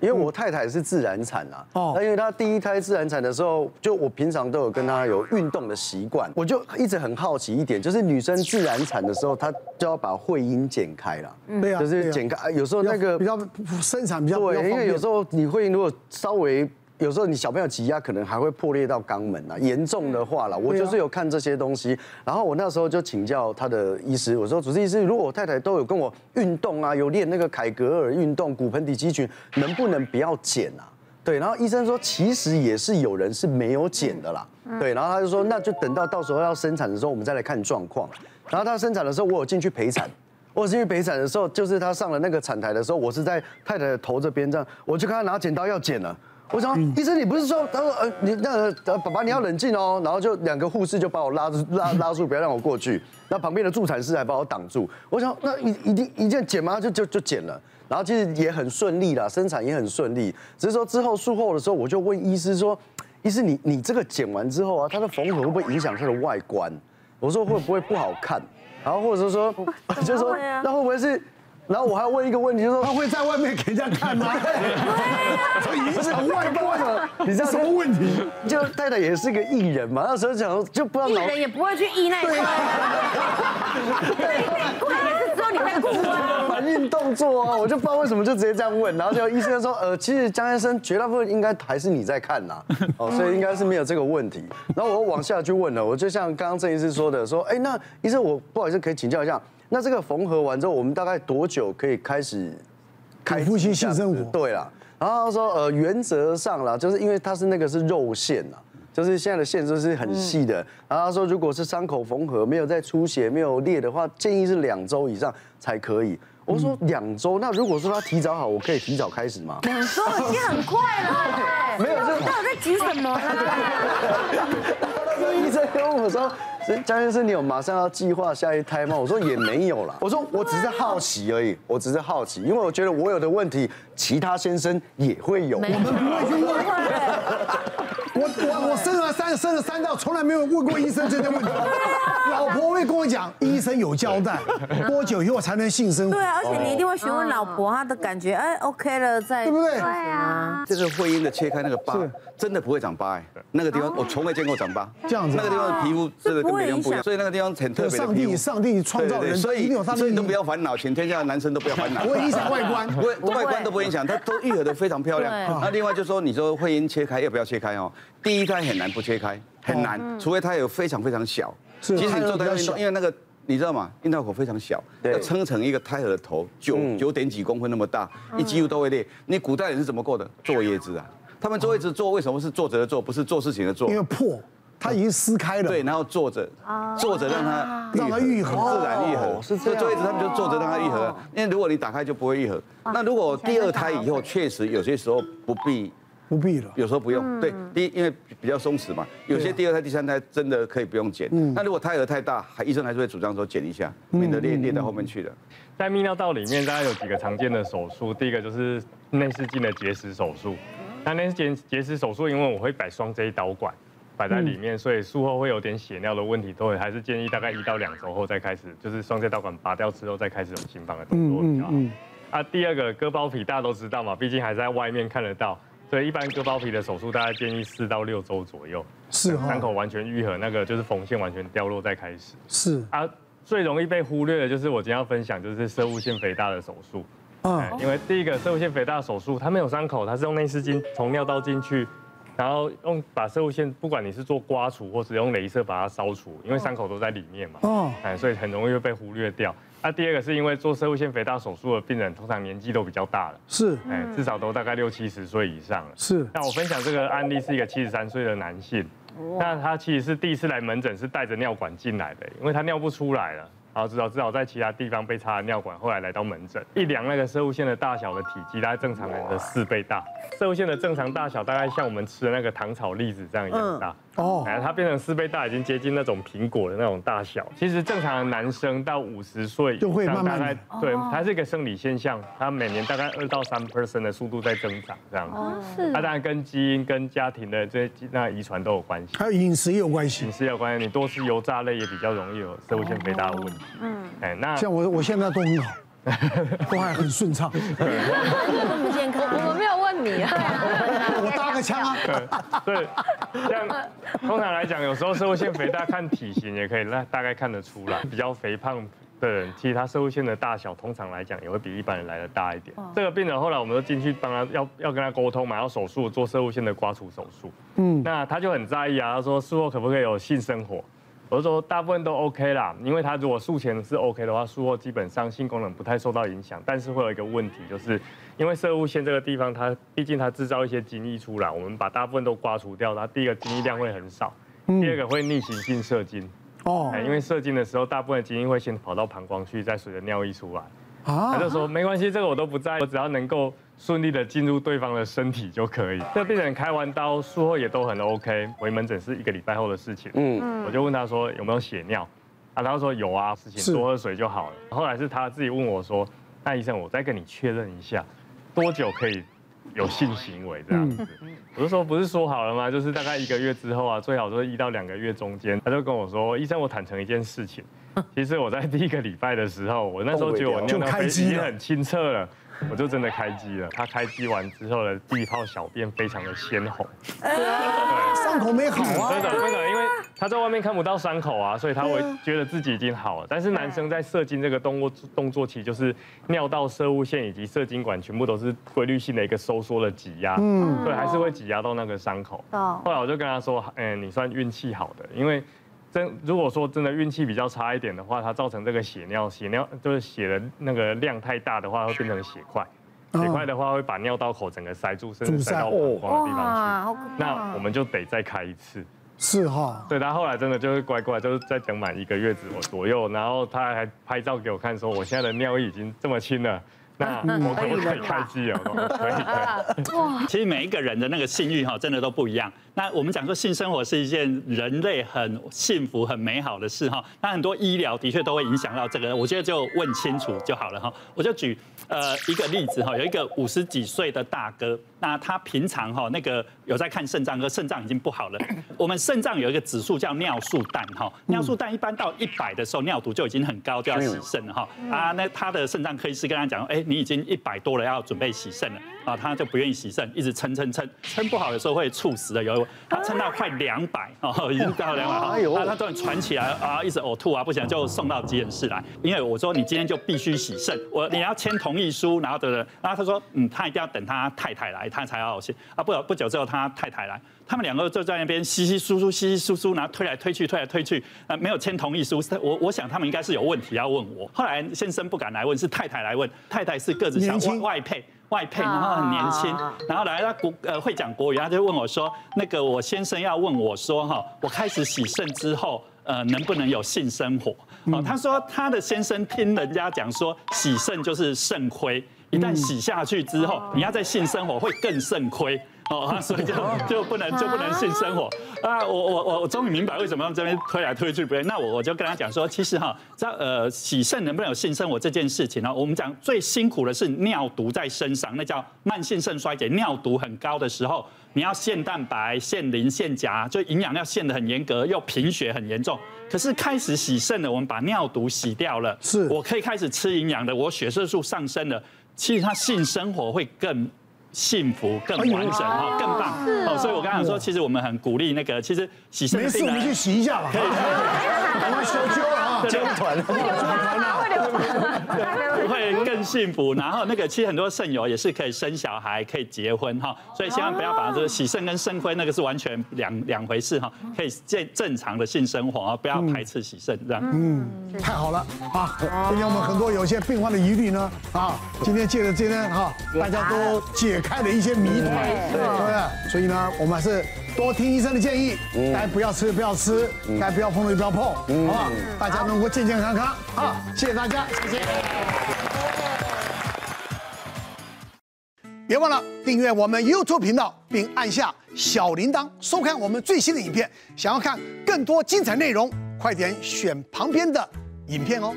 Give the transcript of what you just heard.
因为我太太是自然产啊，哦，那因为她第一胎自然产的时候，就我平常都有跟她有运动的习惯，我就一直很好奇一点，就是女生自然产的时候，她就要把会阴剪开了，对啊，就是剪开，有时候那个比较生产比较对，因为有时候你会如果稍微。有时候你小朋友挤压可能还会破裂到肛门啊，严重的话了，我就是有看这些东西，然后我那时候就请教他的医师，我说主治医师，如果我太太都有跟我运动啊，有练那个凯格尔运动、骨盆底肌群，能不能不要剪啊？对，然后医生说其实也是有人是没有剪的啦，对，然后他就说那就等到到时候要生产的时候我们再来看状况，然后他生产的时候我有进去陪产，我进去陪产的时候就是他上了那个产台的时候，我是在太太的头这边这样，我就看他拿剪刀要剪了。我说，医生，你不是说，他说，呃，你那个，呃，爸爸你要冷静哦，然后就两个护士就把我拉住，拉拉住，不要让我过去。那旁边的助产士还把我挡住。我想，那一一定一件剪吗？就就就剪了。然后其实也很顺利啦，生产也很顺利。只是说之后术后的时候，我就问医师说，医师你你这个剪完之后啊，它的缝合会不会影响它的外观？我说会不会不好看？然后或者是说，就是说，那会不会是？然后我还要问一个问题，就是说他会在外面给人家看吗？对，所以影响外观的，你知道什么问题？就太太也是个艺人嘛，那时候讲就不知道。艺人也不会去艺那一块。对，过年是只有你会顾啊。反应动作啊，我就不知道为什么就直接这样问，然后就医生说，呃，其实江先生绝大部分应该还是你在看呐，哦，所以应该是没有这个问题。然后我往下去问了，我就像刚刚郑医师说的，说，哎，那医生我不好意思可以请教一下。那这个缝合完之后，我们大概多久可以开始开夫妻性生活？对了，然后他说呃，原则上啦，就是因为它是那个是肉线呐，就是现在的线都是很细的。然后他说，如果是伤口缝合没有再出血、没有裂的话，建议是两周以上才可以。我说两周，那如果说他提早好，我可以提早开始吗？两周已经很快了，没有，就到底在急什么？医生跟我说。江先生，你有马上要计划下一胎吗？我说也没有啦。我说我只是好奇而已，我只是好奇，因为我觉得我有的问题，其他先生也会有。我们不会去问。我我我生了三生了三道，从来没有问过医生这些问题。老婆会跟我讲，医生有交代，多久以后才能性生活？对啊，而且你一定会询问老婆她的感觉，哎，OK 了再，对不对？对啊。这是会阴的切开那个疤，真的不会长疤哎，那个地方我从没见过长疤。这样子，那个地方的皮肤真的跟别人不一样，所以那个地方很特别。上帝上帝创造人，所以所以都不要烦恼，全天下的男生都不要烦恼。不会影响外观，不会外观都不会影响，它都愈合的非常漂亮。那另外就说，你说会阴切开要不要切开哦？第一胎很难不切开，很难，除非它有非常非常小。是，其实你做胎儿运动，因为那个你知道吗？阴道口非常小，要撑成一个胎儿的头，九九点几公分那么大，一几乎都会裂。你古代人是怎么过的？坐月子啊，他们坐月子坐为什么是坐着的坐，不是做事情的做？因为破，它已经撕开了。对，然后坐着，坐着让它让它愈合，自然愈合。是这样。坐月子他们就坐着让它愈合，因为如果你打开就不会愈合。那如果第二胎以后，确实有些时候不必。不必了，有时候不用。对，第一因为比较松弛嘛，有些第二胎、第三胎真的可以不用剪。那如果胎儿太大，还医生还是会主张说剪一下，免得裂裂到后面去的。在泌尿道里面，大概有几个常见的手术，第一个就是内视镜的结石手术。那内视镜结石手术，因为我会摆双 J 导管摆在里面，所以术后会有点血尿的问题，都会还是建议大概一到两周后再开始，就是双 J 导管拔掉之后再开始有心房的动作比较好。啊，第二个割包皮大家都知道嘛，毕竟还在外面看得到。所以一般割包皮的手术，大概建议四到六周左右，是伤口完全愈合，那个就是缝线完全掉落再开始。是啊，最容易被忽略的就是我今天要分享，就是射物腺肥大的手术。嗯，因为第一个射物腺肥大手术，它没有伤口，它是用内视镜从尿道进去，然后用把射物线，不管你是做刮除或是用镭射把它烧除，因为伤口都在里面嘛。哦，哎，所以很容易会被忽略掉。那第二个是因为做射物腺肥大手术的病人，通常年纪都比较大了，是，哎，至少都大概六七十岁以上了。是。那我分享这个案例是一个七十三岁的男性，那他其实是第一次来门诊，是带着尿管进来的，因为他尿不出来了。然后至少至少在其他地方被插了尿管，后来来到门诊，一量那个射物线的大小的体积大概正常人的四倍大，射物线的正常大小大概像我们吃的那个糖炒栗子这样一样大。哦，哎，它变成四倍大，已经接近那种苹果的那种大小。其实正常的男生到五十岁就会大概对，它是一个生理现象，它每年大概二到三 percent 的速度在增长这样。哦，是。它当然跟基因、跟家庭的这些那遗传都有关系，还有饮食也有关系。饮食也有关系，你多吃油炸类也比较容易有摄护腺肥大的问题。嗯，哎，那像我我现在都很好，都还很顺畅，不健康，我们没有问。个枪啊。对，对，像通常来讲，有时候社会线肥大看体型也可以那大概看得出来，比较肥胖的人，其实他社会线的大小通常来讲也会比一般人来的大一点。这个病人后来我们都进去帮他要要跟他沟通嘛，要手术做社会线的刮除手术。嗯，那他就很在意啊，他说术后可不可以有性生活？我是说大部分都 OK 啦，因为他如果术前是 OK 的话，术后基本上性功能不太受到影响。但是会有一个问题，就是因为射物线这个地方，它毕竟它制造一些精液出来，我们把大部分都刮除掉，它第一个精液量会很少，第二个会逆行性射精。哦，因为射精的时候，大部分精液会先跑到膀胱去，再随着尿液出来。啊，他就说没关系，这个我都不在意，我只要能够。顺利的进入对方的身体就可以。这病人开完刀术后也都很 OK，回门诊是一个礼拜后的事情。嗯，我就问他说有没有血尿，啊，他说有啊，事情多喝水就好了。后来是他自己问我说，那医生我再跟你确认一下，多久可以有性行为这样子？我就说不是说好了吗？就是大概一个月之后啊，最好就是一到两个月中间。他就跟我说，医生我坦诚一件事情，其实我在第一个礼拜的时候，我那时候觉得我尿尿已经很清澈了。我就真的开机了，他开机完之后的第一泡小便非常的鲜红，对，伤口没好啊，真的真的，因为他在外面看不到伤口啊，所以他会觉得自己已经好了。但是男生在射精这个动作动作期，就是尿道、射物线以及射精管全部都是规律性的一个收缩的挤压，嗯，对，还是会挤压到那个伤口。后来我就跟他说，嗯，你算运气好的，因为。真如果说真的运气比较差一点的话，它造成这个血尿，血尿就是血的那个量太大的话，会变成血块。血块的话会把尿道口整个塞住，甚至塞到膀胱的地方去。那我们就得再开一次。是哈。对，他后来真的就是乖乖，就是在等满一个月左左右，然后他还拍照给我看，说我现在的尿液已经这么清了。那我可不可以开机啊？可以可以。哇，其实每一个人的那个性欲哈，真的都不一样。那我们讲说性生活是一件人类很幸福、很美好的事哈。那很多医疗的确都会影响到这个，我觉得就问清楚就好了哈。我就举呃一个例子哈，有一个五十几岁的大哥，那他平常哈那个有在看肾脏科，肾脏已经不好了。我们肾脏有一个指数叫尿素氮哈，尿素氮一般到一百的时候，尿毒就已经很高，就要洗肾了哈。啊，那他的肾脏科医师跟他讲，哎。你已经一百多了，要准备洗肾了啊！他就不愿意洗肾，一直撑撑撑，撑不好的时候会猝死的。有他撑到快两百哦，已经到两百，他他突然喘起来啊，一直呕吐啊，不行就送到急诊室来。因为我说你今天就必须洗肾，我你要签同意书，然后的，然后他说嗯，他一定要等他太太来，他才要洗啊。不不久之后他太太来，他们两个就在那边稀稀疏疏，稀稀疏疏，然后推来推去，推来推去啊，没有签同意书。我我想他们应该是有问题要问我。后来先生不敢来问，是太太来问，太太。是个子小，外配外配，然后很年轻，然后来他国呃会讲国语，他就问我说：“那个我先生要问我说哈，我开始洗肾之后，呃能不能有性生活？”哦，他说他的先生听人家讲说洗肾就是肾亏，一旦洗下去之后，你要在性生活会更肾亏。哦，所以就就不能就不能性生活啊！我我我我终于明白为什么他们这边推来推去不对。那我我就跟他讲说，其实哈，这呃洗肾能不能有性生活这件事情呢？我们讲最辛苦的是尿毒在身上，那叫慢性肾衰竭，尿毒很高的时候，你要限蛋白、限磷、限钾，就营养要限得很严格，又贫血很严重。可是开始洗肾了，我们把尿毒洗掉了，是我可以开始吃营养的，我血色素上升了，其实他性生活会更。幸福更完整哈，更棒哦，所以我刚刚说，其实我们很鼓励那个，其实洗肾。没事，我们去洗一下吧。可以，我们修修啊，揪团，会更幸福。然后那个，其实很多肾友也是可以生小孩，可以结婚哈，所以千万不要把这个喜肾跟肾亏那个是完全两两回事哈，可以正正常的性生活啊，不要排斥喜肾这样。嗯，太好了啊！今天我们很多有些病患的疑虑呢啊，今天借着今天哈，大家都解。开了一些谜团，对不对？所以呢，我们还是多听医生的建议，该不要吃的不要吃，该不要碰的就不要碰，好不好？大家能够健健康康。好，谢谢大家，谢谢。别忘了订阅我们 YouTube 频道，并按下小铃铛，收看我们最新的影片。想要看更多精彩内容，快点选旁边的影片哦。